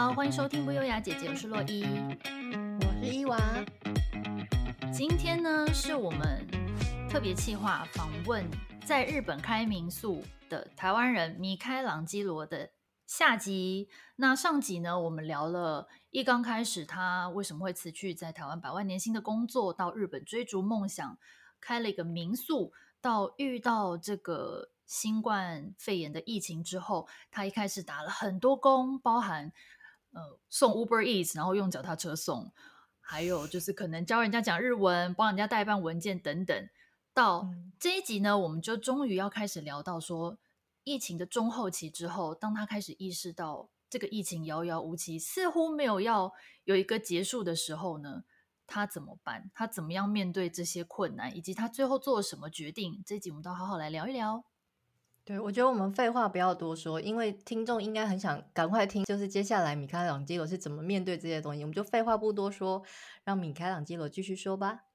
好，欢迎收听不优雅姐姐，我是洛伊，我是伊娃。今天呢，是我们特别企划访问在日本开民宿的台湾人米开朗基罗的下集。那上集呢，我们聊了一刚开始他为什么会辞去在台湾百万年薪的工作，到日本追逐梦想，开了一个民宿，到遇到这个。新冠肺炎的疫情之后，他一开始打了很多工，包含呃送 Uber Eats，然后用脚踏车送，还有就是可能教人家讲日文，帮人家代办文件等等。到这一集呢，我们就终于要开始聊到说，疫情的中后期之后，当他开始意识到这个疫情遥遥无期，似乎没有要有一个结束的时候呢，他怎么办？他怎么样面对这些困难，以及他最后做了什么决定？这一集我们都好好来聊一聊。对，我觉得我们废话不要多说，因为听众应该很想赶快听，就是接下来米开朗基罗是怎么面对这些东西。我们就废话不多说，让米开朗基罗继续说吧。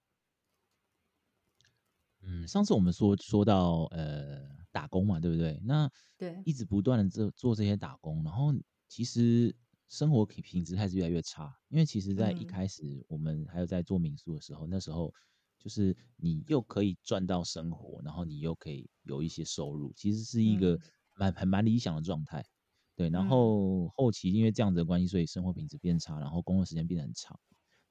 嗯，上次我们说说到呃打工嘛，对不对？那对，一直不断的做做这些打工，然后其实生活品品质还是越来越差，因为其实在一开始我们还有在做民宿的时候，嗯、那时候。就是你又可以赚到生活，然后你又可以有一些收入，其实是一个蛮很蛮理想的状态。对，然后后期因为这样子的关系，所以生活品质变差，然后工作时间变得很长。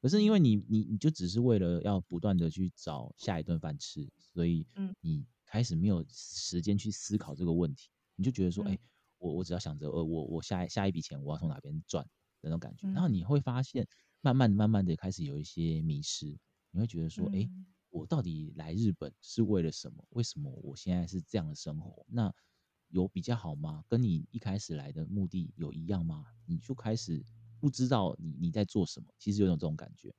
可是因为你你你就只是为了要不断的去找下一顿饭吃，所以你开始没有时间去思考这个问题，你就觉得说，哎，我我只要想着，呃，我我下下一笔钱我要从哪边赚那种感觉，然后你会发现，慢慢慢慢的开始有一些迷失。你会觉得说，哎、欸，我到底来日本是为了什么？为什么我现在是这样的生活？那有比较好吗？跟你一开始来的目的有一样吗？你就开始不知道你你在做什么，其实有种这种感觉。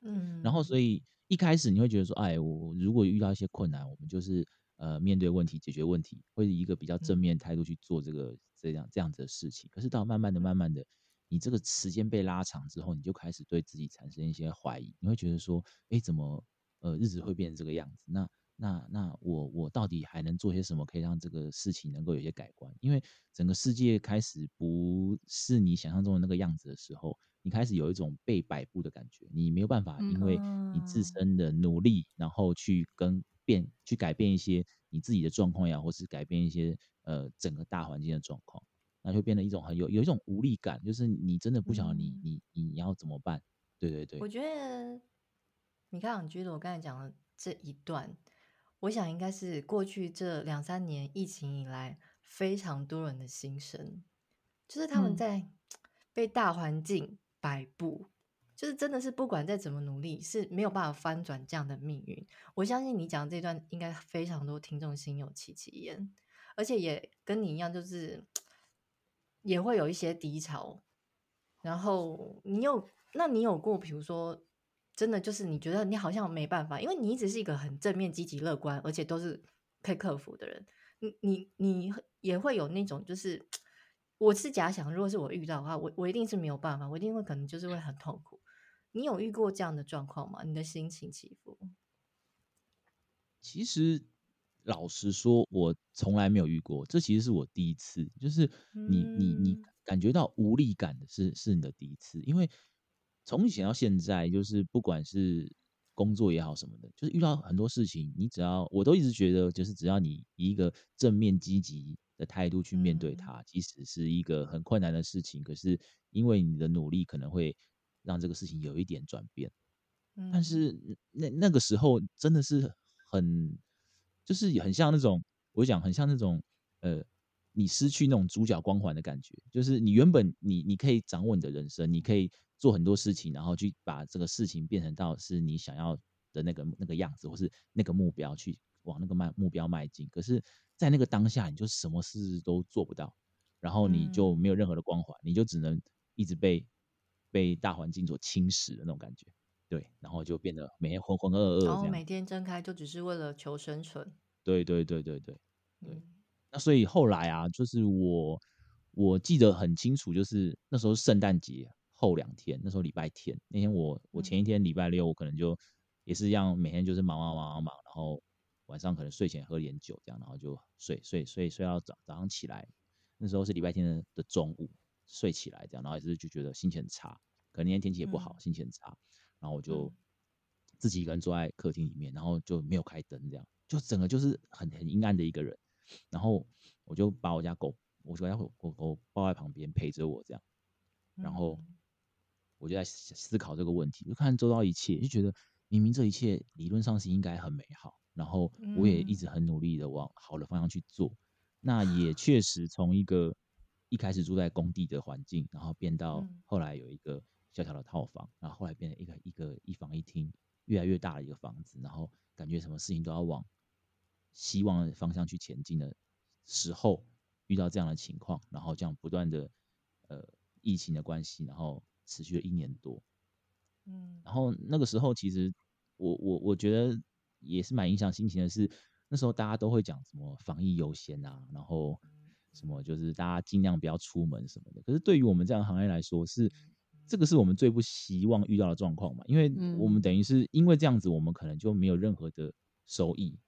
嗯，然后所以一开始你会觉得说，哎，我如果遇到一些困难，我们就是呃面对问题，解决问题，会以一个比较正面态度去做这个这样这样子的事情。可是到慢慢的、慢慢的。你这个时间被拉长之后，你就开始对自己产生一些怀疑。你会觉得说，哎，怎么呃日子会变成这个样子？那那那我我到底还能做些什么，可以让这个事情能够有些改观？因为整个世界开始不是你想象中的那个样子的时候，你开始有一种被摆布的感觉。你没有办法，因为你自身的努力，然后去跟变去改变一些你自己的状况呀，或是改变一些呃整个大环境的状况。那就变得一种很有有一种无力感，就是你真的不晓得你、嗯、你你要怎么办？对对对，我觉得米开朗基罗我刚才讲的这一段，我想应该是过去这两三年疫情以来非常多人的心声，就是他们在被大环境摆布，嗯、就是真的是不管再怎么努力是没有办法翻转这样的命运。我相信你讲的这段应该非常多听众心有戚戚焉，而且也跟你一样，就是。也会有一些低潮，然后你有，那你有过，比如说，真的就是你觉得你好像没办法，因为你一直是一个很正面、积极、乐观，而且都是可以克服的人。你你你也会有那种，就是我是假想，如果是我遇到的话，我我一定是没有办法，我一定会可能就是会很痛苦。你有遇过这样的状况吗？你的心情起伏？其实。老实说，我从来没有遇过，这其实是我第一次。就是你你你感觉到无力感的是是你的第一次，因为从以前到现在，就是不管是工作也好什么的，就是遇到很多事情，你只要我都一直觉得，就是只要你以一个正面积极的态度去面对它，即使是一个很困难的事情，可是因为你的努力，可能会让这个事情有一点转变。但是那那个时候真的是很。就是很像那种，我讲很像那种，呃，你失去那种主角光环的感觉。就是你原本你你可以掌握你的人生，你可以做很多事情，然后去把这个事情变成到是你想要的那个那个样子，或是那个目标去往那个迈目标迈进。可是，在那个当下，你就什么事都做不到，然后你就没有任何的光环，你就只能一直被被大环境所侵蚀的那种感觉。对，然后就变得每天浑浑噩噩，然后每天睁开就只是为了求生存。对对对对对对。那所以后来啊，就是我我记得很清楚，就是那时候圣诞节后两天，那时候礼拜天那天我，我我前一天礼拜六，我可能就也是一样，每天就是忙忙忙忙忙，然后晚上可能睡前喝点酒这样，然后就睡睡睡睡到早早上起来。那时候是礼拜天的的中午，睡起来这样，然后也是就觉得心情很差，可能那天天气也不好，嗯、心情很差，然后我就自己一个人坐在客厅里面，然后就没有开灯，这样就整个就是很很阴暗的一个人，然后我就把我家狗，我家狗狗狗抱在旁边陪着我这样，然后我就在思考这个问题，就看周遭一切，就觉得明明这一切理论上是应该很美好，然后我也一直很努力的往好的方向去做，那也 确实从一个。一开始住在工地的环境，然后变到后来有一个小小的套房，然后后来变成一个一个一房一厅，越来越大的一个房子，然后感觉什么事情都要往希望的方向去前进的时候，遇到这样的情况，然后这样不断的呃疫情的关系，然后持续了一年多，嗯，然后那个时候其实我我我觉得也是蛮影响心情的是，那时候大家都会讲什么防疫优先啊，然后。什么就是大家尽量不要出门什么的，可是对于我们这样的行业来说，是这个是我们最不希望遇到的状况嘛？因为我们等于是因为这样子，我们可能就没有任何的收益，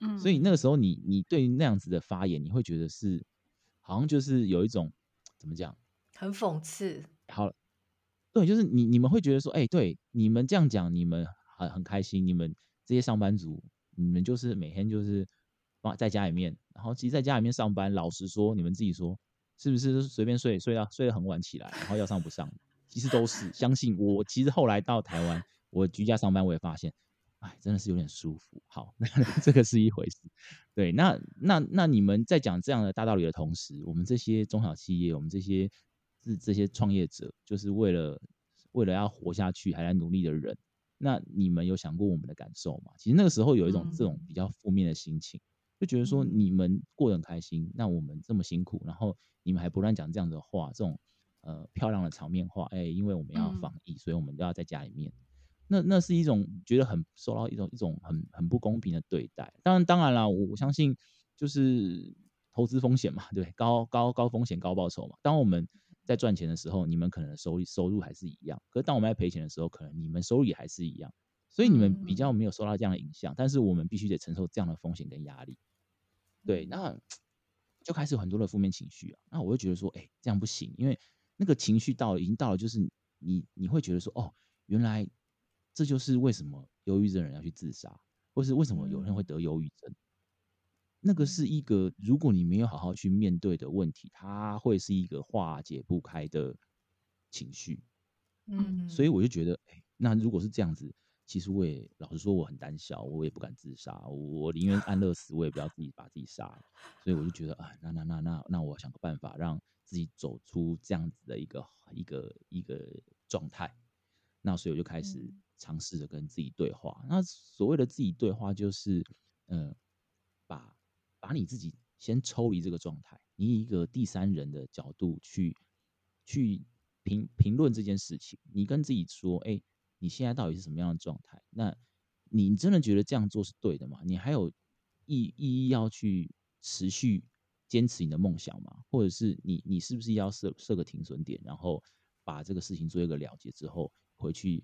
嗯，所以那个时候你你对于那样子的发言，你会觉得是好像就是有一种怎么讲，很讽刺。好，对，就是你你们会觉得说，哎，对，你们这样讲，你们很很开心，你们这些上班族，你们就是每天就是。在家里面，然后其实在家里面上班，老实说，你们自己说，是不是随便睡睡到睡得很晚起来，然后要上不上？其实都是。相信我，其实后来到台湾，我居家上班，我也发现，哎，真的是有点舒服。好，那 这个是一回事。对，那那那你们在讲这样的大道理的同时，我们这些中小企业，我们这些是这些创业者，就是为了为了要活下去，还在努力的人，那你们有想过我们的感受吗？其实那个时候有一种这种比较负面的心情。就觉得说你们过得很开心，那我们这么辛苦，然后你们还不断讲这样的话，这种呃漂亮的场面话，哎，因为我们要防疫，所以我们都要在家里面。那那是一种觉得很受到一种一种很很不公平的对待。当然当然啦，我我相信就是投资风险嘛，对，高高高风险高报酬嘛。当我们在赚钱的时候，你们可能收益收入还是一样；可是当我们在赔钱的时候，可能你们收入也还是一样。所以你们比较没有受到这样的影响，但是我们必须得承受这样的风险跟压力。对，那就开始有很多的负面情绪啊。那我会觉得说，哎、欸，这样不行，因为那个情绪到了，已经到了，就是你你会觉得说，哦，原来这就是为什么忧郁症人要去自杀，或是为什么有人会得忧郁症。那个是一个，如果你没有好好去面对的问题，它会是一个化解不开的情绪。嗯，所以我就觉得，哎、欸，那如果是这样子。其实我也老实说，我很胆小，我也不敢自杀，我宁愿安乐死，我也不要自己把自己杀了。所以我就觉得，啊，那那那那那，我想个办法让自己走出这样子的一个一个一个状态。那所以我就开始尝试着跟自己对话。那所谓的自己对话，就是，嗯，把把你自己先抽离这个状态，你以一个第三人的角度去去评评论这件事情。你跟自己说，哎。你现在到底是什么样的状态？那你真的觉得这样做是对的吗？你还有意意义要去持续坚持你的梦想吗？或者是你你是不是要设设个停损点，然后把这个事情做一个了结之后，回去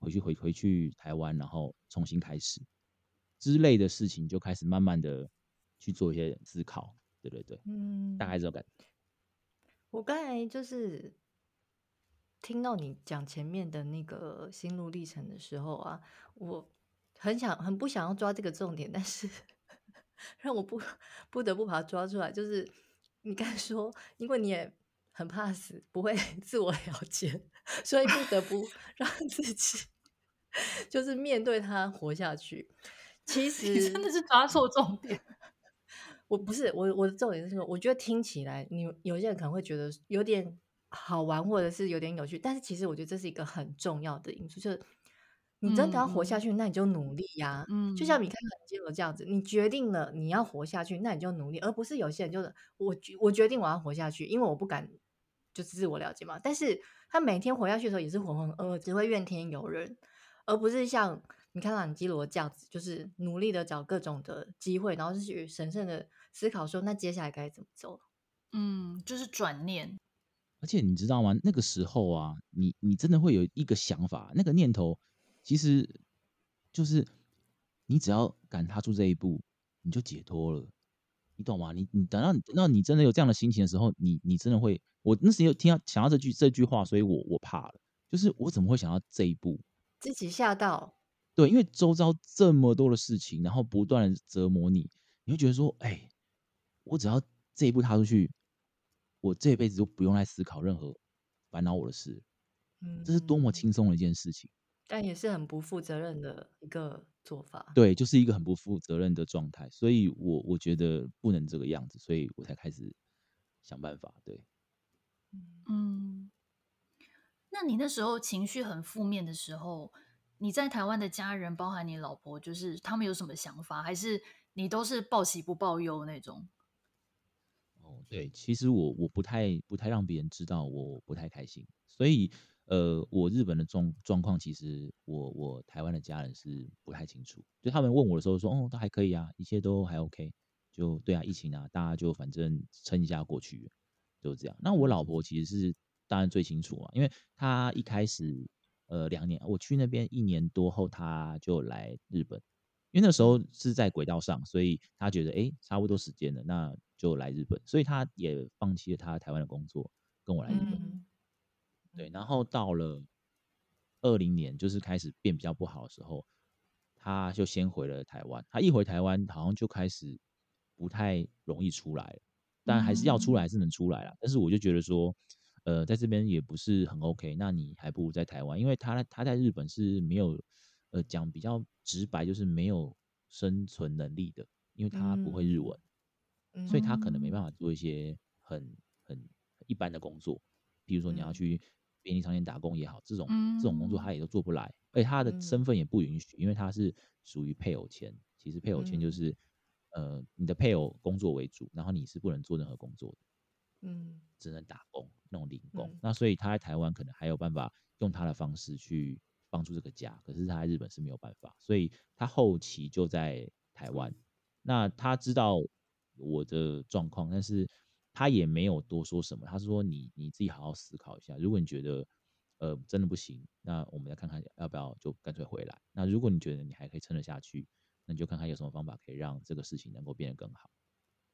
回去回回去台湾，然后重新开始之类的事情，就开始慢慢的去做一些思考。对对对，嗯，大概这种感觉。我刚才就是。听到你讲前面的那个心路历程的时候啊，我很想很不想要抓这个重点，但是让我不不得不把它抓出来。就是你刚才说，因为你也很怕死，不会 自我了解，所以不得不 让自己就是面对它活下去。其实你真的是抓错重点。我不是我我的重点是说，我觉得听起来你有些人可能会觉得有点。好玩，或者是有点有趣，但是其实我觉得这是一个很重要的因素，就是你真的要活下去，嗯、那你就努力呀、啊。嗯，就像米开朗基罗这样子，你决定了你要活下去，那你就努力，而不是有些人就是我我决定我要活下去，因为我不敢就自我了解嘛。但是他每天活下去的时候也是浑浑噩噩，只会怨天尤人，而不是像米开朗基罗这样子，就是努力的找各种的机会，然后是去神圣的思考说，那接下来该怎么走？嗯，就是转念。而且你知道吗？那个时候啊，你你真的会有一个想法，那个念头，其实就是你只要敢踏出这一步，你就解脱了，你懂吗？你你等到等到你真的有这样的心情的时候，你你真的会我那时有听到想到这句这句话，所以我我怕了，就是我怎么会想到这一步？自己吓到。对，因为周遭这么多的事情，然后不断的折磨你，你会觉得说，哎，我只要这一步踏出去，我这辈子都不用来思考任何烦恼我的事。嗯，这是多么轻松的一件事情，但也是很不负责任的一个做法。对，就是一个很不负责任的状态，所以我我觉得不能这个样子，所以我才开始想办法。对，嗯，那你那时候情绪很负面的时候，你在台湾的家人，包含你老婆，就是他们有什么想法，还是你都是报喜不报忧那种？哦，对，其实我我不太不太让别人知道我不太开心，所以呃，我日本的状状况，其实我我台湾的家人是不太清楚。就他们问我的时候说，哦，都还可以啊，一切都还 OK。就对啊，疫情啊，大家就反正撑一下过去，就这样。那我老婆其实是当然最清楚啊，因为她一开始。呃，两年，我去那边一年多后，她就来日本，因为那时候是在轨道上，所以她觉得哎，差不多时间了，那就来日本，所以她也放弃了她台湾的工作，跟我来日本。嗯、对，然后到了二零年，就是开始变比较不好的时候，他就先回了台湾。他一回台湾，好像就开始不太容易出来了，但还是要出来，还是能出来了。但是我就觉得说。呃，在这边也不是很 OK，那你还不如在台湾，因为他他在日本是没有，呃，讲比较直白，就是没有生存能力的，因为他不会日文，嗯、所以他可能没办法做一些很很一般的工作，比如说你要去便利商店打工也好，这种这种工作他也都做不来，而且他的身份也不允许，因为他是属于配偶签，其实配偶签就是，呃，你的配偶工作为主，然后你是不能做任何工作的。嗯，只能打工那种零工，嗯、那所以他在台湾可能还有办法用他的方式去帮助这个家，可是他在日本是没有办法，所以他后期就在台湾。那他知道我的状况，但是他也没有多说什么。他是说你：“你你自己好好思考一下，如果你觉得呃真的不行，那我们再看看要不要就干脆回来。那如果你觉得你还可以撑得下去，那你就看看有什么方法可以让这个事情能够变得更好。”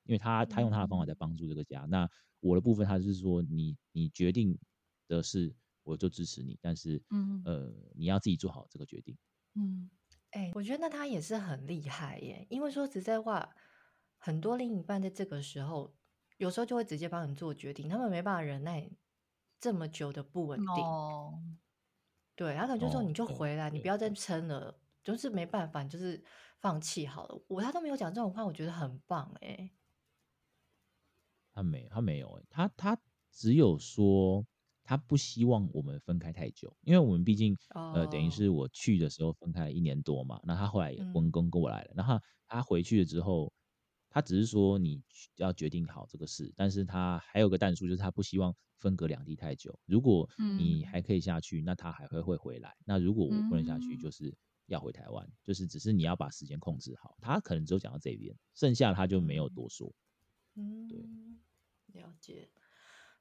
因为他他用他的方法在帮助这个家，那我的部分他就是说，你你决定的事我就支持你，但是嗯呃你要自己做好这个决定。嗯，哎、欸，我觉得那他也是很厉害耶，因为说实在话，很多另一半在这个时候有时候就会直接帮你做决定，他们没办法忍耐这么久的不稳定。哦，对，他可能就说你就回来，哦、你不要再撑了，就是没办法，你就是放弃好了。我他都没有讲这种话，我觉得很棒哎。他没，他没有诶，他他只有说他不希望我们分开太久，因为我们毕竟、oh. 呃，等于是我去的时候分开了一年多嘛，那他后来也婚跟过来了，嗯、然后他回去了之后，他只是说你要决定好这个事，但是他还有个但数，就是他不希望分隔两地太久。如果你还可以下去，嗯、那他还会会回来。那如果我不能下去，就是要回台湾，嗯、就是只是你要把时间控制好。他可能只有讲到这边，剩下他就没有多说。嗯，对。了解，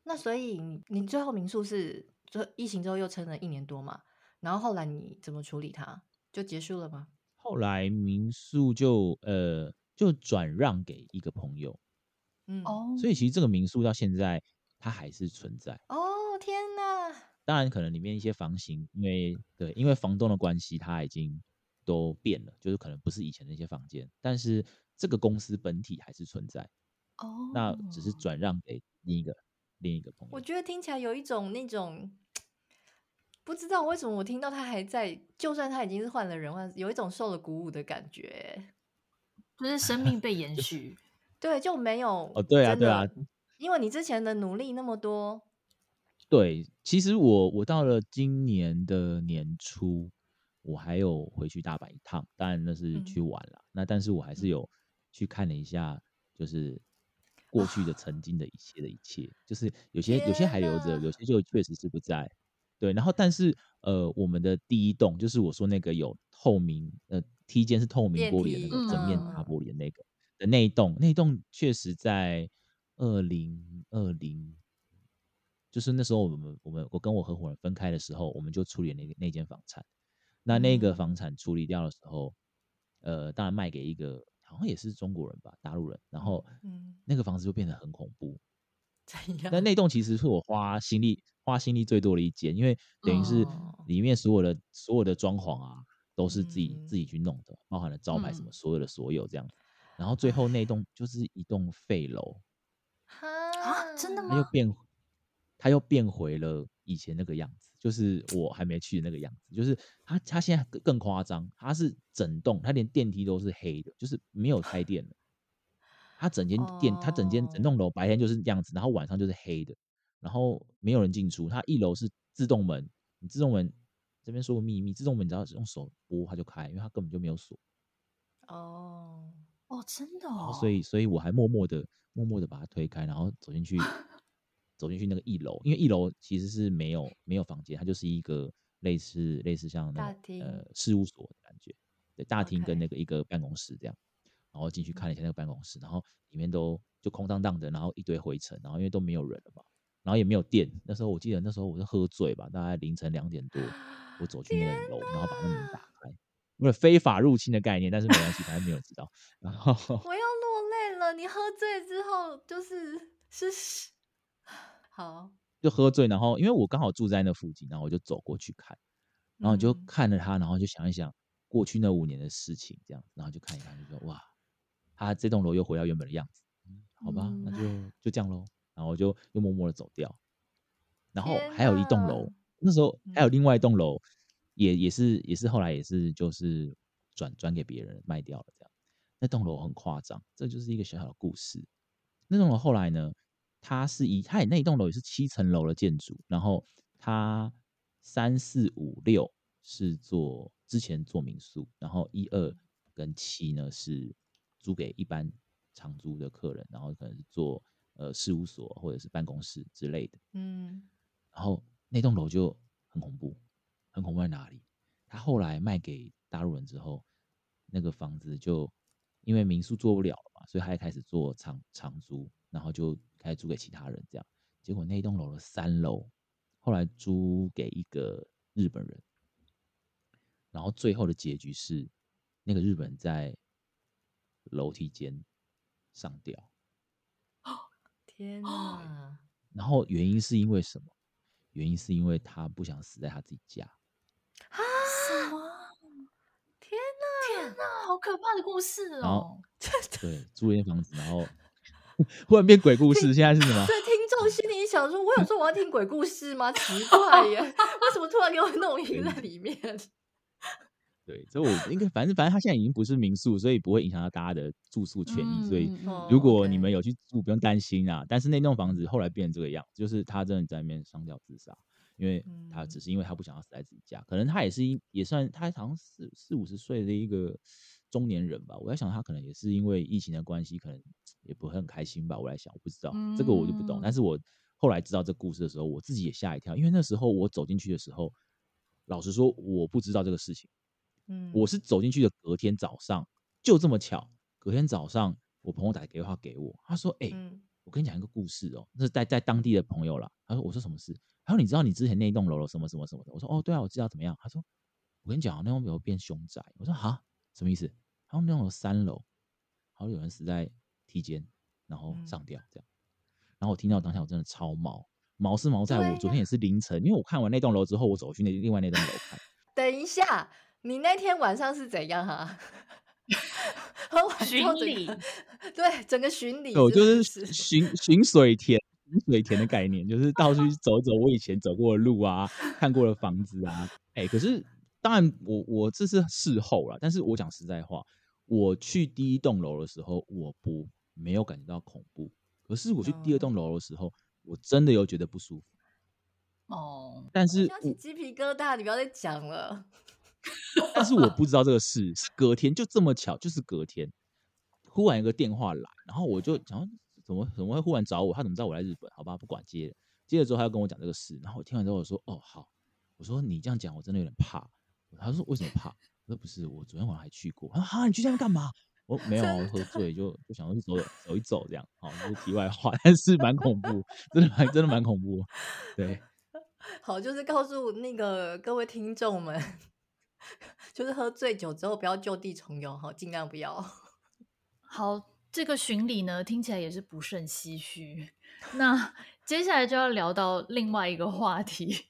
那所以你最后民宿是就疫情之后又撑了一年多嘛？然后后来你怎么处理它？就结束了吗？后来民宿就呃就转让给一个朋友，嗯哦，所以其实这个民宿到现在它还是存在。哦天哪！当然可能里面一些房型，因为对因为房东的关系，它已经都变了，就是可能不是以前那些房间，但是这个公司本体还是存在。哦，那只是转让给另一个另一个朋友。我觉得听起来有一种那种不知道为什么我听到他还在，就算他已经是换了人，有一种受了鼓舞的感觉，就是生命被延续。对，就没有哦，对啊，对啊，因为你之前的努力那么多。对，其实我我到了今年的年初，我还有回去大阪一趟，当然那是去玩了。嗯、那但是我还是有去看了一下，就是。过去的、曾经的一切的一切，就是有些有些还留着，有些就确实是不在。对，然后但是呃，我们的第一栋就是我说那个有透明呃梯间是透明玻璃的那个整面大玻璃的那个的那一栋，那一栋确实在二零二零，就是那时候我们我们我跟我合伙人分开的时候，我们就处理那那间房产。那那个房产处理掉的时候，呃，当然卖给一个。好像也是中国人吧，大陆人。然后，那个房子就变得很恐怖，那那栋其实是我花心力花心力最多的一间，因为等于是里面所有的、哦、所有的装潢啊，都是自己、嗯、自己去弄的，包含了招牌什么，所有的所有这样。然后最后那栋就是一栋废楼，啊，真的吗？它又变，他又变回了以前那个样子，就是我还没去的那个样子。就是他他现在更夸张，他是整栋，他连电梯都是黑的，就是没有开电的。它整间店，他整间整栋楼白天就是这样子，然后晚上就是黑的，然后没有人进出。他一楼是自动门，你自动门这边说个秘密，自动门你只要用手拨它就开，因为它根本就没有锁。哦哦，真的哦。所以，所以我还默默的、默默的把它推开，然后走进去，走进去那个一楼，因为一楼其实是没有没有房间，它就是一个类似类似像那个呃事务所的感觉，对，大厅跟那个一个办公室这样。然后进去看了一下那个办公室，然后里面都就空荡荡的，然后一堆灰尘，然后因为都没有人了嘛，然后也没有电。那时候我记得那时候我是喝醉吧，大概凌晨两点多，我走去那个楼，然后把那门打开，为了非法入侵的概念，但是没关系，反正没有知道。然后我要落泪了，你喝醉之后就是是好，就喝醉，然后因为我刚好住在那附近，然后我就走过去看，然后就看着他，然后就想一想过去那五年的事情，这样，然后就看一看，就说哇。他这栋楼又回到原本的样子，嗯，好吧，那就就这样喽。然后我就又默默的走掉。然后还有一栋楼，那时候还有另外一栋楼，也也是也是后来也是就是转转给别人卖掉了这样。那栋楼很夸张，这就是一个小小的故事。那栋楼后来呢，它是以它也那一栋楼也是七层楼的建筑，然后它三四五六是做之前做民宿，然后一二跟七呢是。租给一般长租的客人，然后可能是做呃事务所或者是办公室之类的。嗯，然后那栋楼就很恐怖，很恐怖在哪里？他后来卖给大陆人之后，那个房子就因为民宿做不了了嘛，所以他也开始做长长租，然后就开始租给其他人。这样，结果那栋楼的三楼后来租给一个日本人，然后最后的结局是那个日本人在。楼梯间上吊，天哪！然后原因是因为什么？原因是因为他不想死在他自己家。啊？什么？天哪！天哪！好可怕的故事哦！对，租一间房子，然后忽然变鬼故事。现在是什么？对，听众心里想说：我有说我要听鬼故事吗？奇怪耶，为什么突然给我弄晕在里面？对，所以我应该反正反正他现在已经不是民宿，所以不会影响到大家的住宿权益。所以如果你们有去住，不用担心啊。但是那栋房子后来变成这个样子，就是他真的在那边上吊自杀，因为他只是因为他不想要死在自己家，可能他也是也算他好像四四五十岁的一个中年人吧。我在想他可能也是因为疫情的关系，可能 也不会很开心吧。我来想，我不知道这个我就不懂。但是我后来知道这故事的时候，我自己也吓一跳，因为那时候我走进去的时候，老实说我不知道这个事情。我是走进去的隔天早上，就这么巧，隔天早上我朋友打电话给我，他说：“哎、欸，我跟你讲一个故事哦，那是在在当地的朋友啦。”他说：“我说什么事？”他说：“你知道你之前那栋楼楼什么什么什么的？”我说：“哦，对啊，我知道怎么样。”他说：“我跟你讲，那栋楼变凶宅。”我说：“哈，什么意思？”他说：“那栋楼三楼，好像有人死在梯间，然后上吊这样。”然后我听到当下我真的超毛，毛是毛在我昨天也是凌晨，因为我看完那栋楼之后，我走去那另外那栋楼看。等一下。你那天晚上是怎样哈、啊？喝完巡礼，对，整个巡礼，我就是巡巡 水田，巡水田的概念，就是到处去走走我以前走过的路啊，看过的房子啊。哎、欸，可是当然我，我我这是事后了，但是我讲实在话，我去第一栋楼的时候，我不没有感觉到恐怖，可是我去第二栋楼的时候，我真的有觉得不舒服。哦，但是鸡皮疙瘩，你不要再讲了。但是我不知道这个事是隔天就这么巧，就是隔天忽然一个电话来，然后我就想怎么怎么会忽然找我？他怎么知道我来日本？好吧，不管接了，接了之后他要跟我讲这个事，然后我听完之后我说哦好，我说你这样讲我真的有点怕。他说为什么怕？我说不是，我昨天晚上还去过。他说哈，你去那边干嘛？我没有，我喝醉就就想要去走走一走这样。好，这是题外话，但是蛮恐怖，真的蛮真的蛮恐怖。对，好，就是告诉那个各位听众们。就是喝醉酒之后不要就地重游哈，尽量不要。好，这个巡礼呢听起来也是不胜唏嘘。那 接下来就要聊到另外一个话题，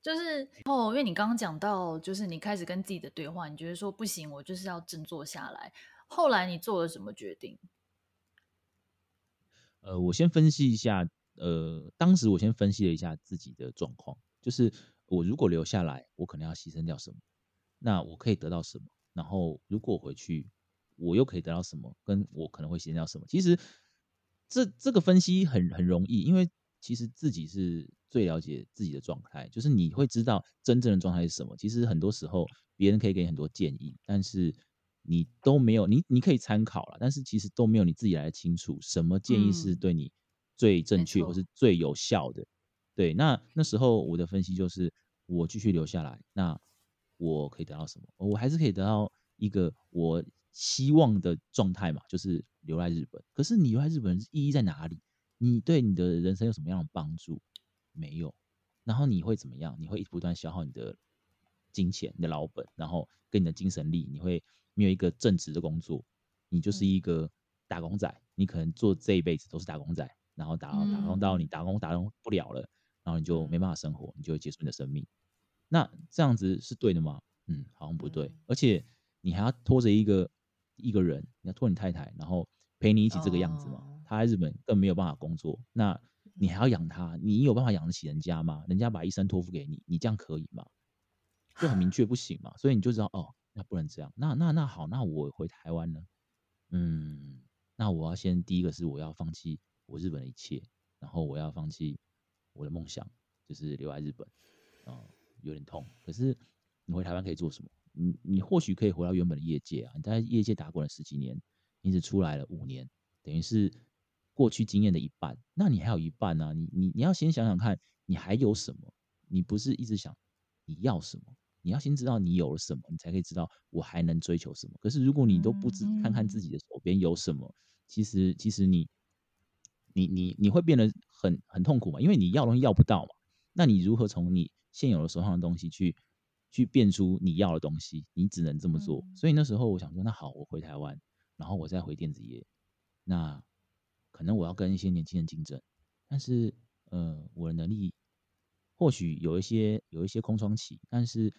就是哦，因为你刚刚讲到，就是你开始跟自己的对话，你觉得说不行，我就是要振作下来。后来你做了什么决定？呃，我先分析一下，呃，当时我先分析了一下自己的状况，就是我如果留下来，我可能要牺牲掉什么，那我可以得到什么？然后如果回去，我又可以得到什么？跟我可能会牺牲掉什么？其实这这个分析很很容易，因为其实自己是最了解自己的状态，就是你会知道真正的状态是什么。其实很多时候别人可以给你很多建议，但是你都没有，你你可以参考了，但是其实都没有你自己来的清楚，什么建议是对你最正确或是最有效的。对，那那时候我的分析就是，我继续留下来，那我可以得到什么？我还是可以得到一个我。希望的状态嘛，就是留在日本。可是你留在日本意义在哪里？你对你的人生有什么样的帮助？没有。然后你会怎么样？你会一直不断消耗你的金钱、你的老本，然后跟你的精神力。你会没有一个正职的工作，你就是一个打工仔。你可能做这一辈子都是打工仔，然后打打工到你打工打工不了了，然后你就没办法生活，你就会结束你的生命。那这样子是对的吗？嗯，好像不对。而且你还要拖着一个。一个人，你要拖你太太，然后陪你一起这个样子嘛？哦、他在日本更没有办法工作，那你还要养他，你有办法养得起人家吗？人家把一生托付给你，你这样可以吗？就很明确不行嘛，所以你就知道哦，那不能这样。那那那好，那我回台湾呢？嗯，那我要先第一个是我要放弃我日本的一切，然后我要放弃我的梦想，就是留在日本。啊、嗯，有点痛。可是你回台湾可以做什么？你你或许可以回到原本的业界啊，你在业界打滚了十几年，你只出来了五年，等于是过去经验的一半，那你还有一半呢、啊。你你你要先想想看，你还有什么？你不是一直想你要什么？你要先知道你有了什么，你才可以知道我还能追求什么。可是如果你都不知看看自己的手边有什么，其实其实你你你你会变得很很痛苦嘛，因为你要东西要不到嘛。那你如何从你现有的手上的东西去？去变出你要的东西，你只能这么做。嗯、所以那时候我想说，那好，我回台湾，然后我再回电子业。那可能我要跟一些年轻人竞争，但是呃，我的能力或许有一些有一些空窗期，但是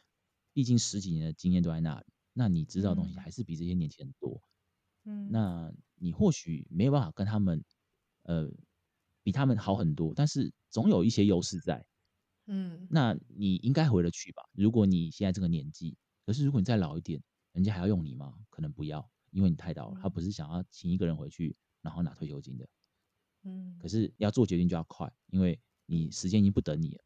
毕竟十几年的经验都在那里，那你知道的东西还是比这些年轻人多。嗯，那你或许没有办法跟他们呃比他们好很多，但是总有一些优势在。嗯，那你应该回得去吧？如果你现在这个年纪，可是如果你再老一点，人家还要用你吗？可能不要，因为你太老了。他不是想要请一个人回去，然后拿退休金的。嗯，可是要做决定就要快，因为你时间已经不等你了。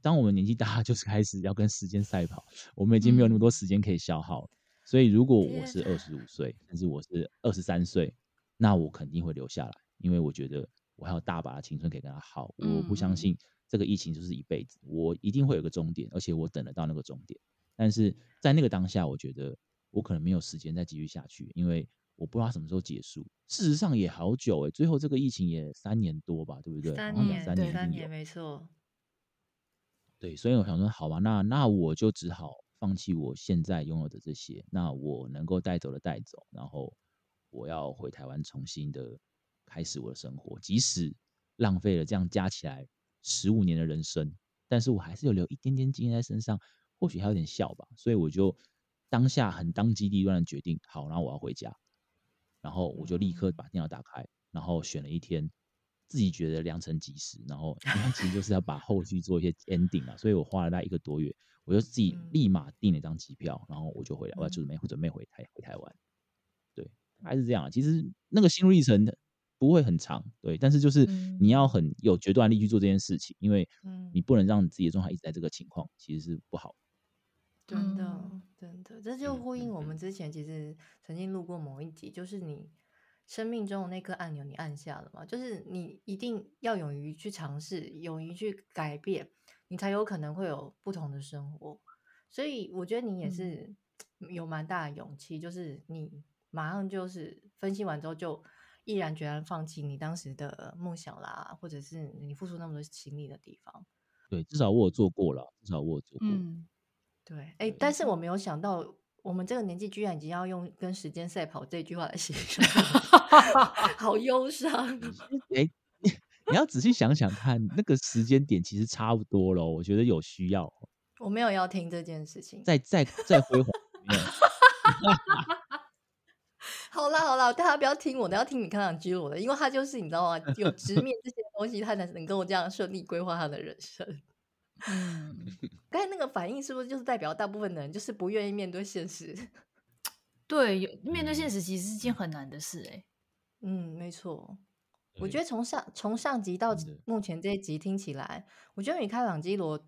当我们年纪大，就是开始要跟时间赛跑，我们已经没有那么多时间可以消耗。所以，如果我是二十五岁，但是我是二十三岁，那我肯定会留下来，因为我觉得我还有大把的青春可以跟他耗。我不相信。这个疫情就是一辈子，我一定会有个终点，而且我等得到那个终点。但是在那个当下，我觉得我可能没有时间再继续下去，因为我不知道什么时候结束。事实上也好久诶、欸，最后这个疫情也三年多吧，对不对？三年，三年，三年，没错。对，所以我想说，好吧，那那我就只好放弃我现在拥有的这些，那我能够带走的带走，然后我要回台湾重新的开始我的生活，即使浪费了这样加起来。十五年的人生，但是我还是有留一点点经验在身上，或许还有点笑吧，所以我就当下很当机立断的决定，好，然后我要回家，然后我就立刻把电脑打开，然后选了一天自己觉得良辰吉时，然后其实就是要把后续做一些 ending 啊，所以我花了大概一个多月，我就自己立马订了一张机票，然后我就回来，我要准备准备回台回台湾，对，还是这样，其实那个心路历程的。不会很长，对，但是就是你要很有决断力去做这件事情，因为你不能让你自己的状态一直在这个情况，其实是不好。真的，真的，这就呼应我们之前其实曾经录过某一集，就是你生命中的那颗按钮，你按下了嘛？就是你一定要勇于去尝试，勇于去改变，你才有可能会有不同的生活。所以我觉得你也是 有蛮大的勇气，就是你马上就是分析完之后就。毅然决然放弃你当时的梦想啦，或者是你付出那么多心力的地方。对，至少我有做过了，至少我有做过。嗯，对。哎、欸，但是我没有想到，我们这个年纪居然已经要用“跟时间赛跑”这句话来形容，好忧伤。哎，你要仔细想想看，那个时间点其实差不多了。我觉得有需要。我没有要听这件事情。再再再辉煌。好啦好啦，大家不要听我的，要听米开朗基罗的，因为他就是你知道吗？有直面这些东西，他才能跟我这样顺利规划他的人生。嗯，刚才那个反应是不是就是代表大部分的人就是不愿意面对现实？对，面对现实其实是件很难的事哎。嗯，没错。我觉得从上从上集到目前这一集听起来，我觉得米开朗基罗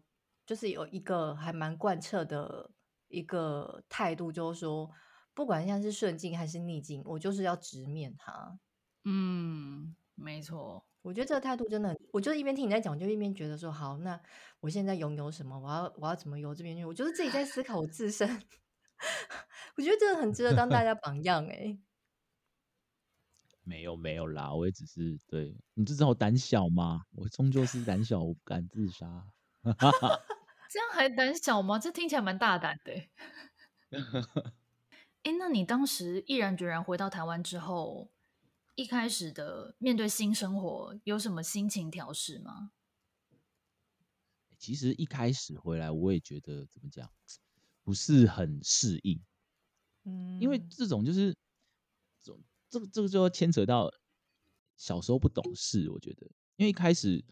就是有一个还蛮贯彻的一个态度，就是说，不管现在是顺境还是逆境，我就是要直面它。嗯，没错。我觉得这个态度真的，我就一边听你在讲，我就一边觉得说，好，那我现在拥有什么？我要我要怎么由这边去？我就是自己在思考我自身。我觉得这个很值得当大家榜样哎。没有没有啦，我也只是对你知道我胆小吗？我终究是胆小，我不敢自杀。这样还胆小吗？这听起来蛮大胆的。哎，那你当时毅然决然回到台湾之后，一开始的面对新生活，有什么心情调适吗？其实一开始回来，我也觉得怎么讲，不是很适应。嗯，因为这种就是，这种这个这个就要牵扯到小时候不懂事。我觉得，因为一开始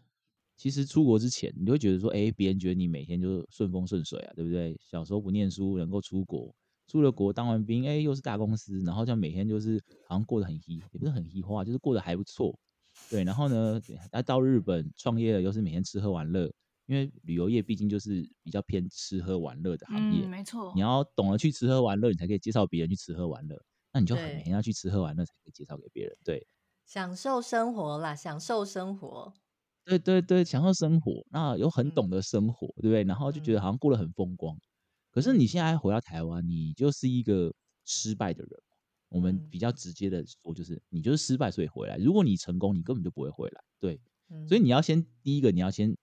其实出国之前，你就会觉得说，哎，别人觉得你每天就顺风顺水啊，对不对？小时候不念书，能够出国。出了国当完兵，哎，又是大公司，然后就每天就是好像过得很稀，也不是很稀化，就是过得还不错，对。然后呢，到日本创业了，又是每天吃喝玩乐，因为旅游业毕竟就是比较偏吃喝玩乐的行业，嗯，没错。你要懂得去吃喝玩乐，你才可以介绍别人去吃喝玩乐，那你就很每天要去吃喝玩乐才可以介绍给别人，对。享受生活啦，享受生活。对对对，享受生活，那有很懂得生活，嗯，对不对？然后就觉得好像过得很风光。可是你现在回到台湾，你就是一个失败的人。我们比较直接的说，就是你就是失败，所以回来。如果你成功，你根本就不会回来。对，所以你要先第一个，你要先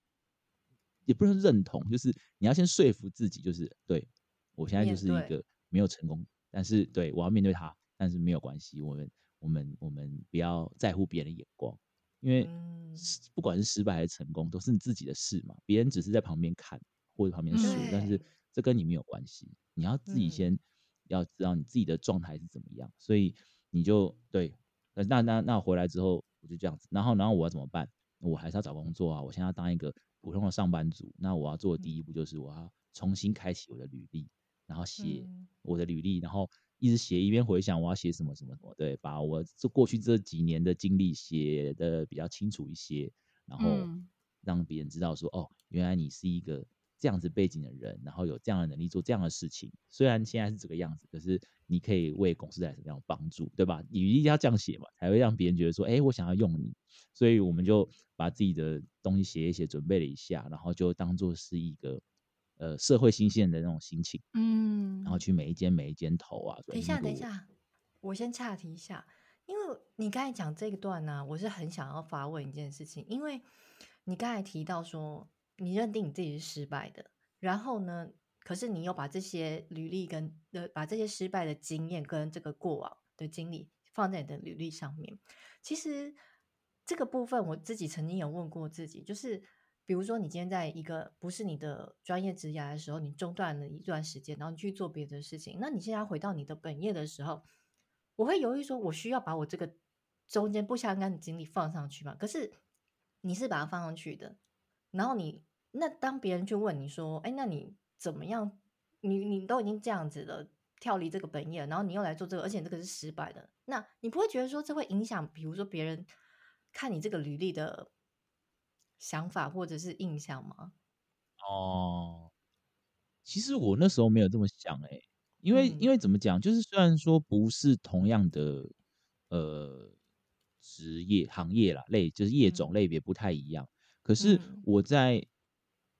也不能认同，就是你要先说服自己，就是对我现在就是一个没有成功，但是对我要面对他，但是没有关系。我们我们我们不要在乎别人的眼光，因为不管是失败还是成功，都是你自己的事嘛。别人只是在旁边看或者旁边说，但是。这跟你没有关系，你要自己先要知道你自己的状态是怎么样，嗯、所以你就对，那那那我回来之后我就这样子，然后然后我要怎么办？我还是要找工作啊，我现在要当一个普通的上班族，那我要做的第一步就是我要重新开启我的履历，然后写我的履历，然后一直写一边回想我要写什么什么什么，对，把我这过去这几年的经历写的比较清楚一些，然后让别人知道说哦，原来你是一个。这样子背景的人，然后有这样的能力做这样的事情，虽然现在是这个样子，可是你可以为公司带来什么样的帮助，对吧？你一定要这样写嘛，才会让别人觉得说，哎，我想要用你。所以我们就把自己的东西写一写，准备了一下，然后就当做是一个呃社会新鲜的那种心情，嗯，然后去每一间每一间投啊。等一下，等一下，我先岔题一下，因为你刚才讲这个段呢、啊，我是很想要发问一件事情，因为你刚才提到说。你认定你自己是失败的，然后呢？可是你又把这些履历跟呃，把这些失败的经验跟这个过往的经历放在你的履历上面。其实这个部分我自己曾经有问过自己，就是比如说你今天在一个不是你的专业职涯的时候，你中断了一段时间，然后你去做别的事情，那你现在回到你的本业的时候，我会犹豫说，我需要把我这个中间不相干的经历放上去吗？可是你是把它放上去的，然后你。那当别人去问你说：“哎，那你怎么样？你你都已经这样子了，跳离这个本业，然后你又来做这个，而且这个是失败的，那你不会觉得说这会影响，比如说别人看你这个履历的想法或者是印象吗？”哦，其实我那时候没有这么想，哎，因为、嗯、因为怎么讲，就是虽然说不是同样的呃职业行业啦，类就是业种类别不太一样，嗯、可是我在。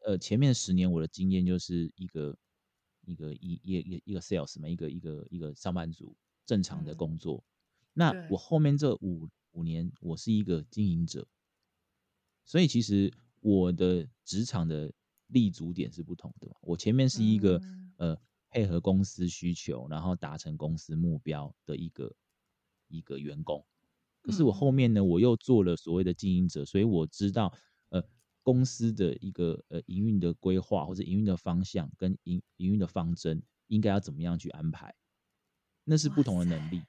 呃，前面十年我的经验就是一个一个一一一一个 sales 嘛，一个一个一个上班族正常的工作。嗯、那我后面这五五年，我是一个经营者，所以其实我的职场的立足点是不同的。我前面是一个、嗯、呃配合公司需求，然后达成公司目标的一个一个员工。可是我后面呢，我又做了所谓的经营者，所以我知道呃公司的一个呃营运的规划或者营运的方向跟营营运的方针应该要怎么样去安排，那是不同的能力。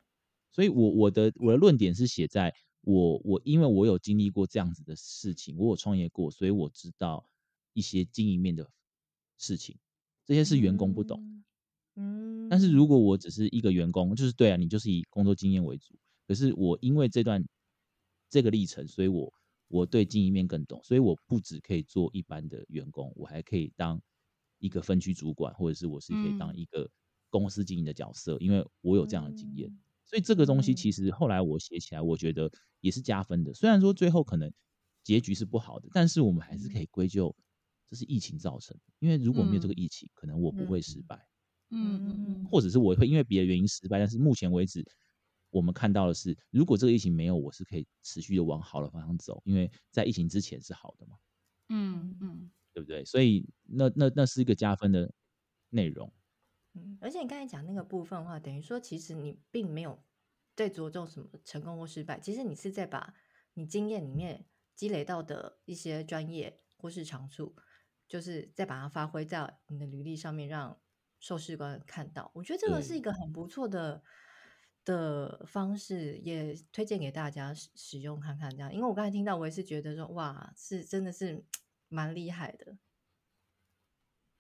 所以我我的我的论点是写在我我因为我有经历过这样子的事情，我有创业过，所以我知道一些经营面的事情，这些是员工不懂。嗯，但是如果我只是一个员工，就是对啊，你就是以工作经验为主。可是我因为这段这个历程，所以我我对经营面更懂，所以我不只可以做一般的员工，我还可以当一个分区主管，或者是我是可以当一个公司经营的角色，因为我有这样的经验。所以这个东西其实后来我写起来，我觉得也是加分的。虽然说最后可能结局是不好的，但是我们还是可以归咎这是疫情造成的。因为如果没有这个疫情，可能我不会失败。嗯嗯嗯，或者是我会因为别的原因失败，但是目前为止。我们看到的是，如果这个疫情没有，我是可以持续的往好的方向走，因为在疫情之前是好的嘛。嗯嗯，对不对？所以那那那是一个加分的内容。嗯，而且你刚才讲那个部分的话，等于说其实你并没有在着重什么成功或失败，其实你是在把你经验里面积累到的一些专业或是长处，就是再把它发挥在你的履历上面，让受试官看到。我觉得这个是一个很不错的。的方式也推荐给大家使使用看看，这样，因为我刚才听到，我也是觉得说，哇，是真的是蛮厉害的，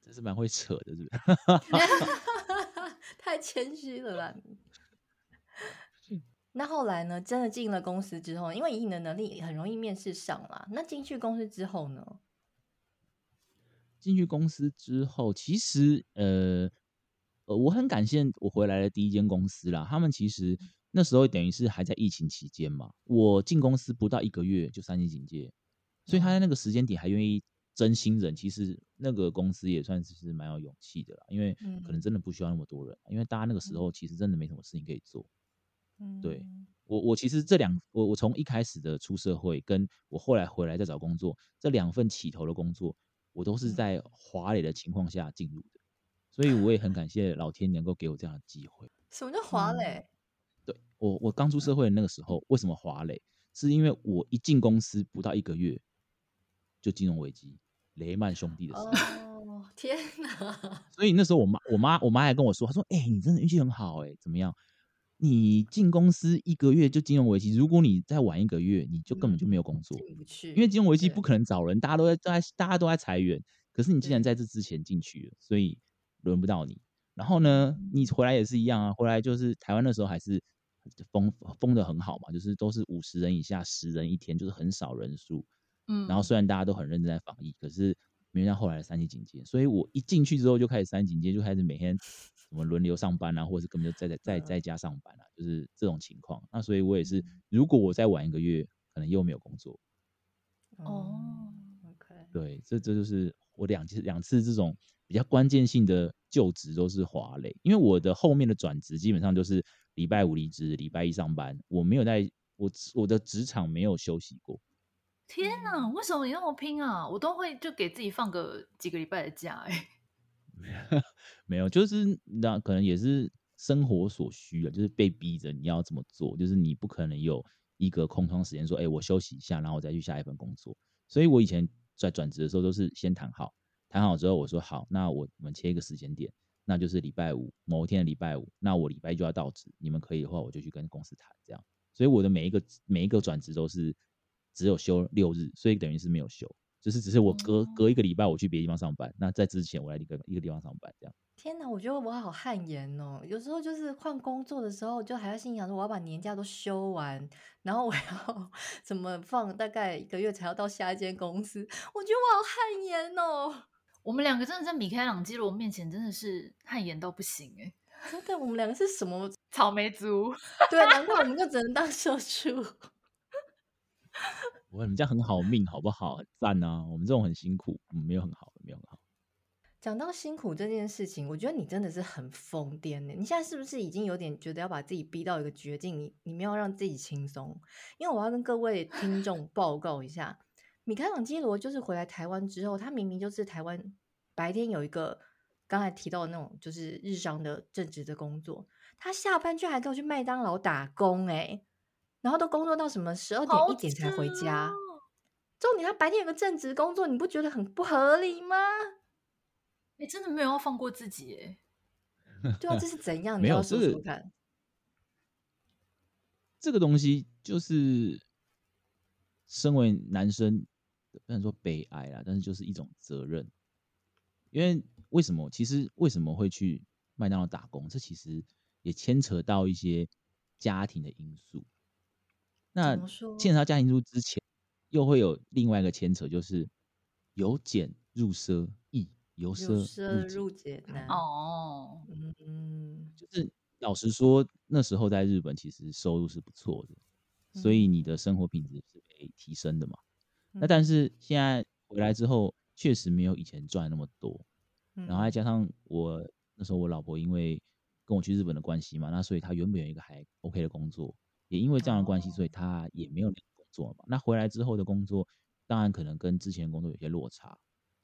真是蛮会扯的，是不是？太谦虚了吧？那后来呢？真的进了公司之后，因为以你的能力很容易面试上啦。那进去公司之后呢？进去公司之后，其实呃。呃，我很感谢我回来的第一间公司啦。他们其实那时候等于是还在疫情期间嘛。我进公司不到一个月就三级警戒，所以他在那个时间点还愿意真新人。其实那个公司也算是蛮有勇气的啦，因为可能真的不需要那么多人，因为大家那个时候其实真的没什么事情可以做。对我，我其实这两我我从一开始的出社会，跟我后来回来再找工作，这两份起头的工作，我都是在华磊的情况下进入的。所以我也很感谢老天能够给我这样的机会。什么叫滑垒？嗯、对我，我刚出社会的那个时候，为什么滑垒？是因为我一进公司不到一个月，就金融危机，雷曼兄弟的时候。哦，天哪！所以那时候我妈，我妈，我妈还跟我说，她说：“哎、欸，你真的运气很好、欸，哎，怎么样？你进公司一个月就金融危机，如果你再晚一个月，你就根本就没有工作。因为金融危机不可能找人，大家都在在，大家都在裁员。可是你既然在这之前进去了，所以。”轮不到你，然后呢，你回来也是一样啊。回来就是台湾那时候还是封封的很好嘛，就是都是五十人以下，十人一天，就是很少人数。嗯，然后虽然大家都很认真在防疫，可是没像后来的三级警戒。所以我一进去之后就开始三级警戒，就开始每天什么轮流上班啊，或者是根本就在在在在家上班啊，就是这种情况。那所以我也是，如果我再晚一个月，可能又没有工作。哦，OK，对，这这就是我两次两次这种。比较关键性的就职都是华磊，因为我的后面的转职基本上就是礼拜五离职，礼拜一上班，我没有在我我的职场没有休息过。天哪，为什么你那么拼啊？我都会就给自己放个几个礼拜的假哎。没有，就是那可能也是生活所需啊，就是被逼着你要这么做，就是你不可能有一个空窗时间说，哎，我休息一下，然后我再去下一份工作。所以我以前在转职的时候都是先谈好。谈好之后，我说好，那我我们切一个时间点，那就是礼拜五某一天的礼拜五，那我礼拜一就要到职，你们可以的话，我就去跟公司谈这样。所以我的每一个每一个转职都是只有休六日，所以等于是没有休，就是只是我隔隔一个礼拜我去别的地方上班，那在之前我来一个一个地方上班这样。天哪，我觉得我好汗颜哦，有时候就是换工作的时候，就还要心想说我要把年假都休完，然后我要 怎么放大概一个月才要到下一间公司，我觉得我好汗颜哦。我们两个真的在米开朗基罗面前真的是汗颜到不行哎！真的，我们两个是什么草莓族？对，难怪我们就只能当社畜。我们这样很好命，好不好？很赞啊！我们这种很辛苦，我们没有很好，没有很好。讲到辛苦这件事情，我觉得你真的是很疯癫呢。你现在是不是已经有点觉得要把自己逼到一个绝境？你你没有让自己轻松？因为我要跟各位听众报告一下。米开朗基罗就是回来台湾之后，他明明就是台湾白天有一个刚才提到的那种就是日商的正职的工作，他下班却还给我去麦当劳打工，欸，然后都工作到什么十二点一点才回家。重点他白天有个正职工作，你不觉得很不合理吗？你、欸、真的没有要放过自己哎。对啊，这是怎样？你要说说看。这个东西就是身为男生，不能说悲哀啦，但是就是一种责任。因为为什么？其实为什么会去麦当劳打工？这其实也牵扯到一些家庭的因素。那牵扯到家庭因素之前，又会有另外一个牵扯，就是由俭入奢易。由奢入俭难哦，嗯，就是老实说，那时候在日本其实收入是不错的，所以你的生活品质是可以提升的嘛。嗯、那但是现在回来之后，确实没有以前赚那么多，然后再加上我那时候我老婆因为跟我去日本的关系嘛，那所以她原本有一个还 OK 的工作，也因为这样的关系，所以她也没有那个工作嘛。那回来之后的工作，当然可能跟之前的工作有些落差。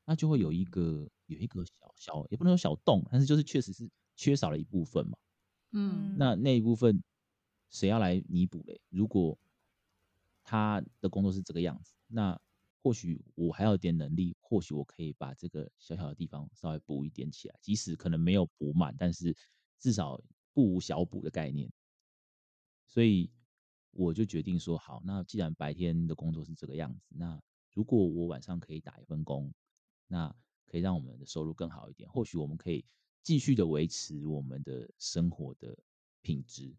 那就会有一个有一个小小也不能说小洞，但是就是确实是缺少了一部分嘛。嗯，那那一部分谁要来弥补嘞？如果他的工作是这个样子，那或许我还有点能力，或许我可以把这个小小的地方稍微补一点起来，即使可能没有补满，但是至少不无小补的概念。所以我就决定说，好，那既然白天的工作是这个样子，那如果我晚上可以打一份工。那可以让我们的收入更好一点，或许我们可以继续的维持我们的生活的品质，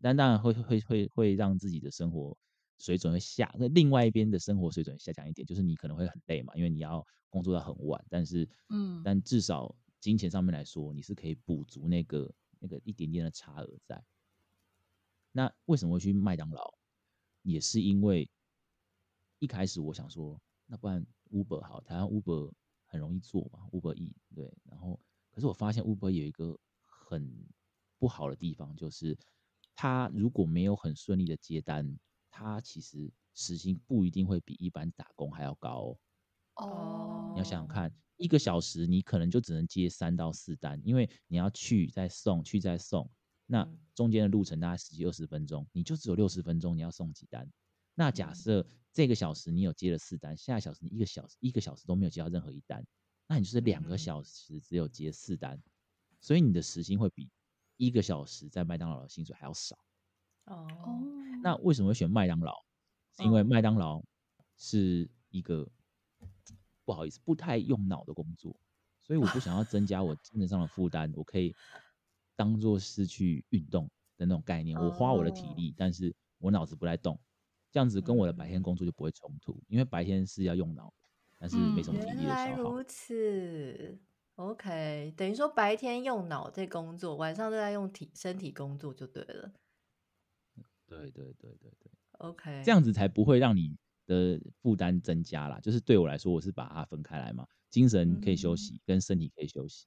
但当然会会会会让自己的生活水准会下，那另外一边的生活水准下降一点，就是你可能会很累嘛，因为你要工作到很晚，但是嗯，但至少金钱上面来说，你是可以补足那个那个一点点的差额在。那为什么会去麦当劳？也是因为一开始我想说，那不然。Uber 好，台湾 Uber 很容易做嘛，Uber E 对，然后可是我发现 Uber 有一个很不好的地方，就是他如果没有很顺利的接单，他其实时薪不一定会比一般打工还要高哦。哦，你要想想看，一个小时你可能就只能接三到四单，因为你要去再送，去再送，那中间的路程大概十几二十分钟，你就只有六十分钟，你要送几单？那假设这个小时你有接了四单，下个小时你一个小时一个小时都没有接到任何一单，那你就是两个小时只有接四单，所以你的时薪会比一个小时在麦当劳的薪水还要少。哦，那为什么会选麦当劳？是因为麦当劳是一个不好意思不太用脑的工作，所以我不想要增加我精神上的负担，我可以当做是去运动的那种概念，我花我的体力，但是我脑子不太动。这样子跟我的白天工作就不会冲突，因为白天是要用脑，但是没什么体力的消耗。如此，OK，等于说白天用脑在工作，晚上都在用体身体工作就对了。对对对对对，OK，这样子才不会让你的负担增加啦。就是对我来说，我是把它分开来嘛，精神可以休息，嗯、跟身体可以休息。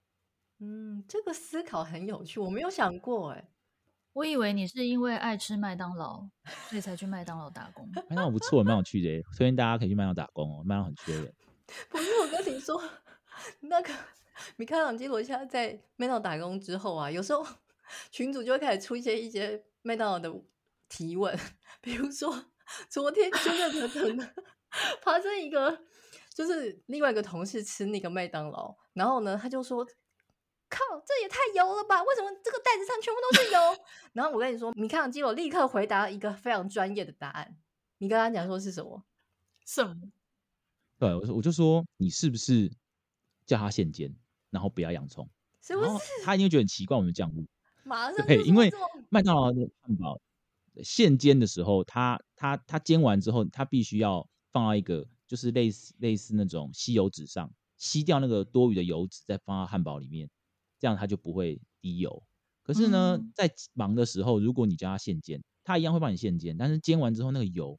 嗯，这个思考很有趣，我没有想过哎。我以为你是因为爱吃麦当劳，所以才去麦当劳打工。麦当劳不错，蛮有趣的，推荐大家可以去麦当劳打工哦。麦当劳很缺人。不是，我跟你说，那个米开朗基罗现在在麦当劳打工之后啊，有时候 群主就会开始出现一些麦当劳的提问，比如说昨天真的 真的 发生一个，就是另外一个同事吃那个麦当劳，然后呢，他就说。靠，这也太油了吧！为什么这个袋子上全部都是油？然后我跟你说，米开朗基罗立刻回答一个非常专业的答案。你跟他讲说是什么？什么？对，我说我就说你是不是叫他现煎，然后不要洋葱？是不是？他一定会觉得很奇怪，我们这样录。马上对，因为麦当劳的汉堡现煎的时候，它它它煎完之后，它必须要放到一个就是类似类似那种吸油纸上，吸掉那个多余的油脂，再放到汉堡里面。这样它就不会滴油。可是呢，嗯、在忙的时候，如果你叫他现煎，他一样会帮你现煎，但是煎完之后那个油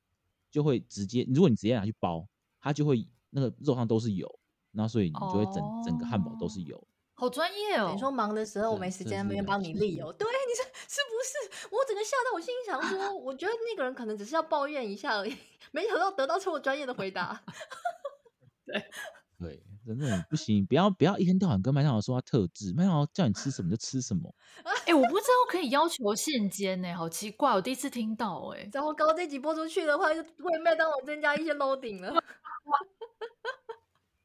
就会直接，如果你直接拿去包，它就会那个肉上都是油，然后所以你就会整、哦、整个汉堡都是油。好专业哦！你说忙的时候我没时间，没人帮你沥油，对，你说是不是？我整个吓到，我心里想说，我觉得那个人可能只是要抱怨一下而已，没想到得到这么专业的回答。对对。真的不行，不要不要一天到晚跟麦当劳说他特制，麦当劳叫你吃什么就吃什么。哎、欸，我不知道可以要求现煎呢，好奇怪，我第一次听到哎。糟糕，这集播出去的话，就为麦当劳增加一些 loading 了。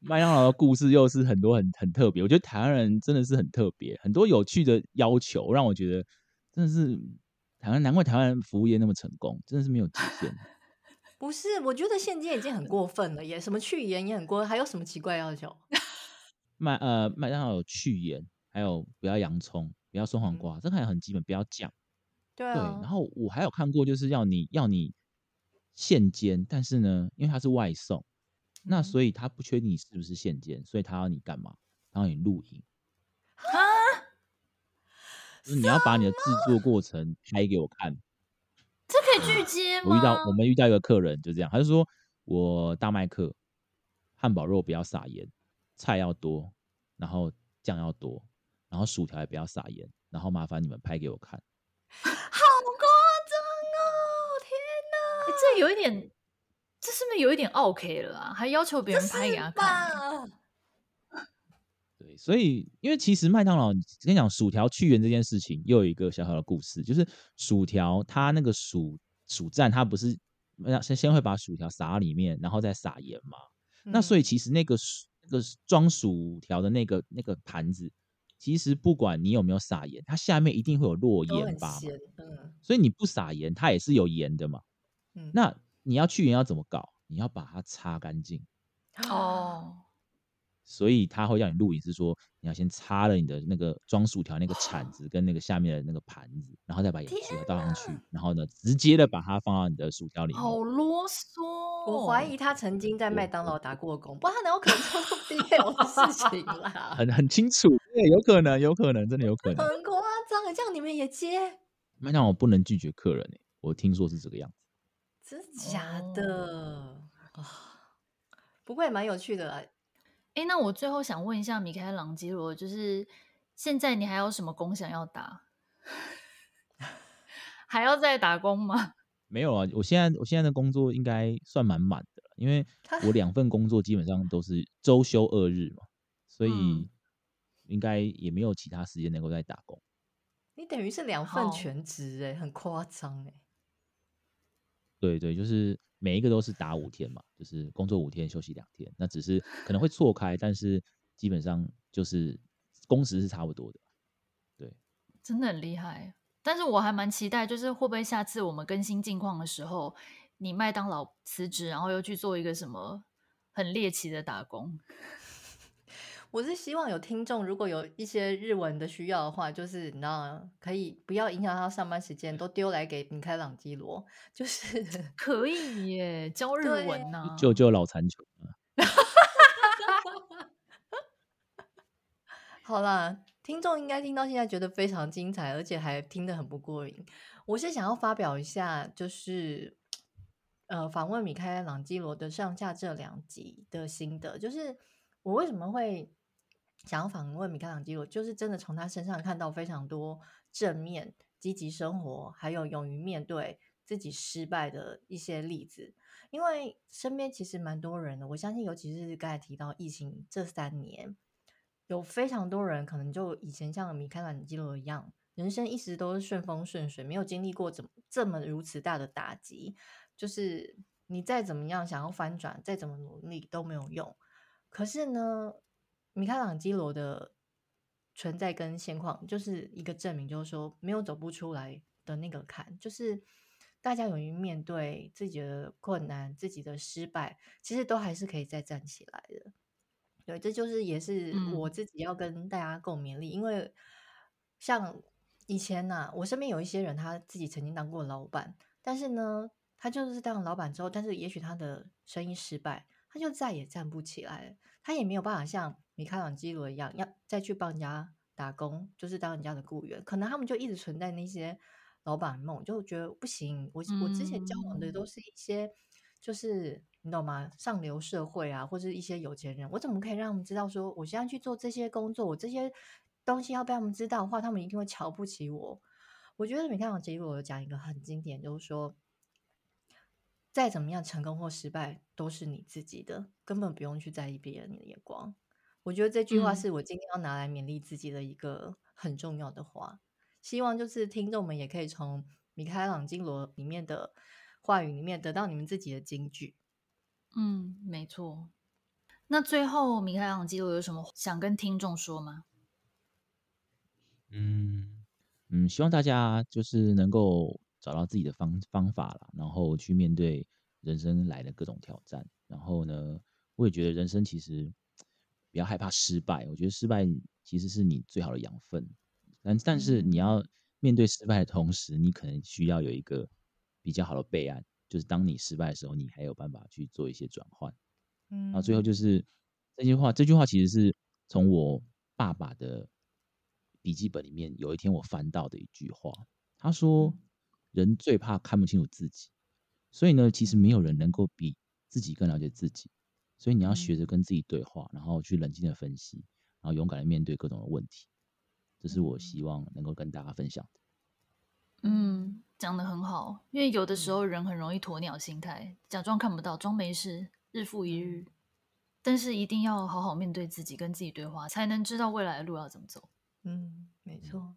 麦当劳的故事又是很多很很特别，我觉得台湾人真的是很特别，很多有趣的要求，让我觉得真的是台湾，难怪台湾服务业那么成功，真的是没有极限。不是，我觉得现今已经很过分了，耶什么去盐也很过分，还有什么奇怪要求？麦呃麦当劳有去盐，还有不要洋葱，不要酸黄瓜，嗯、这个还很基本，不要酱。对啊。对，然后我还有看过，就是要你要你现煎，但是呢，因为它是外送。那所以他不确定你是不是现煎，所以他要你干嘛？他要你录影啊？就是你要把你的制作过程拍给我看。这可以拒接吗？我遇到我们遇到一个客人就这样，他就说我大麦克汉堡肉不要撒盐，菜要多，然后酱要多，然后薯条也不要撒盐，然后麻烦你们拍给我看。好夸张哦！天哪，这有一点。这是不是有一点 OK 了啊？还要求别人拍给他看？对，所以因为其实麦当劳，跟你讲薯条去盐这件事情，又有一个小小的故事，就是薯条它那个薯薯站，它不是先先会把薯条撒里面，然后再撒盐嘛？嗯、那所以其实那个那个装薯条的那个那个盘子，其实不管你有没有撒盐，它下面一定会有落盐巴，嗯，所以你不撒盐，它也是有盐的嘛，嗯，那。你要去盐要怎么搞？你要把它擦干净哦。所以他会让你录影，是说你要先擦了你的那个装薯条那个铲子跟那个下面的那个盘子，然后再把盐薯条倒上去，然后呢，直接的把它放到你的薯条里面。好啰嗦！我怀疑他曾经在麦当劳打过工，不然他哪有可能做这么低调的事情啦？很很清楚，对，有可能，有可能，真的有可能。很夸张，这样你们也接？麦当劳不能拒绝客人，我听说是这个样子。真的假的啊？哦、不过也蛮有趣的哎、欸。那我最后想问一下米开朗基罗，就是现在你还有什么工想要打？还要再打工吗？没有啊，我现在我现在的工作应该算蛮满的，因为 我两份工作基本上都是周休二日嘛，所以应该也没有其他时间能够再打工。你等于是两份全职哎，很夸张哎。对对，就是每一个都是打五天嘛，就是工作五天，休息两天。那只是可能会错开，但是基本上就是工时是差不多的。对，真的很厉害。但是我还蛮期待，就是会不会下次我们更新近况的时候，你麦当劳辞职，然后又去做一个什么很猎奇的打工。我是希望有听众，如果有一些日文的需要的话，就是你知道，可以不要影响他上班时间，都丢来给米开朗基罗，就是 可以耶，教日文呐、啊，救救脑残球。好啦，听众应该听到现在觉得非常精彩，而且还听得很不过瘾。我是想要发表一下，就是呃，访问米开朗基罗的上下这两集的心得，就是我为什么会。想要访问米开朗基罗，就是真的从他身上看到非常多正面、积极生活，还有勇于面对自己失败的一些例子。因为身边其实蛮多人的，我相信，尤其是刚才提到疫情这三年，有非常多人可能就以前像米开朗基罗一样，人生一直都是顺风顺水，没有经历过怎么这么如此大的打击。就是你再怎么样想要翻转，再怎么努力都没有用。可是呢，米开朗基罗的存在跟现况就是一个证明，就是说没有走不出来的那个坎，就是大家勇于面对自己的困难、自己的失败，其实都还是可以再站起来的。对，这就是也是我自己要跟大家共勉励，嗯、因为像以前呐、啊，我身边有一些人，他自己曾经当过老板，但是呢，他就是当了老板之后，但是也许他的生意失败，他就再也站不起来了，他也没有办法像。米开朗基罗一样，要再去帮人家打工，就是当人家的雇员，可能他们就一直存在那些老板梦，就觉得不行。我我之前交往的都是一些，就是你懂吗？上流社会啊，或者一些有钱人，我怎么可以让他们知道说，我现在去做这些工作，我这些东西要被他们知道的话，他们一定会瞧不起我。我觉得米开朗基罗有讲一个很经典，就是说，再怎么样成功或失败，都是你自己的，根本不用去在意别人的眼光。我觉得这句话是我今天要拿来勉励自己的一个很重要的话。希望就是听众们也可以从米开朗基罗里面的话语里面得到你们自己的金句。嗯，没错。那最后，米开朗基罗有什么想跟听众说吗？嗯嗯，希望大家就是能够找到自己的方方法了，然后去面对人生来的各种挑战。然后呢，我也觉得人生其实不要害怕失败，我觉得失败其实是你最好的养分。但但是你要面对失败的同时，你可能需要有一个比较好的备案，就是当你失败的时候，你还有办法去做一些转换。嗯，然后最后就是这句话，这句话其实是从我爸爸的笔记本里面有一天我翻到的一句话。他说：“人最怕看不清楚自己，所以呢，其实没有人能够比自己更了解自己。所以你要学着跟自己对话，然后去冷静的分析，然后勇敢的面对各种的问题。”这是我希望能够跟大家分享的。嗯，讲的很好，因为有的时候人很容易鸵鸟心态，假装看不到，装没事，日复一日。但是一定要好好面对自己，跟自己对话，才能知道未来的路要怎么走。嗯，没错。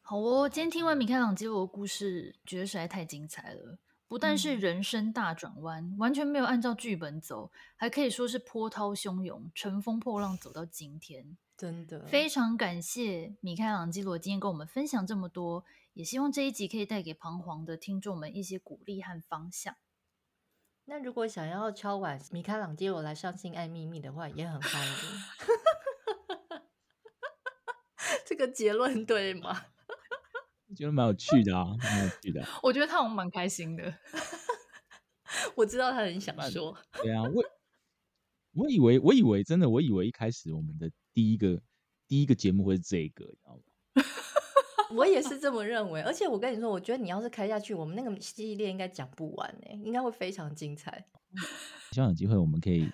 好哦，今天听完米开朗基罗的故事，觉得实在太精彩了。不但是人生大转弯，完全没有按照剧本走，还可以说是波涛汹涌、乘风破浪走到今天。真的非常感谢米开朗基罗今天跟我们分享这么多，也希望这一集可以带给彷徨的听众们一些鼓励和方向。那如果想要敲碗米开朗基罗来上《性爱秘密》的话，也很欢迎。这个结论对吗？我觉得蛮有趣的啊，蛮有趣的。我觉得他好像蛮开心的。我知道他很想说。对啊，我我以为我以为真的，我以为一开始我们的。第一个第一个节目会是这个，你知道吗？我也是这么认为。而且我跟你说，我觉得你要是开下去，我们那个系列应该讲不完呢，应该会非常精彩。希望有机会我们可以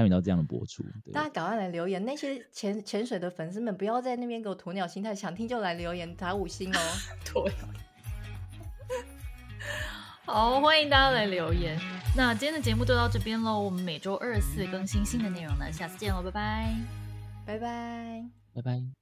参与到这样的播出。大家赶快来留言，那些潜潜水的粉丝们不要在那边给我鸵鸟心态，想听就来留言打五星哦。鸵鸟，好，欢迎大家来留言。那今天的节目就到这边喽，我们每周二四更新新的内容呢，下次见喽，拜拜。拜拜，拜拜。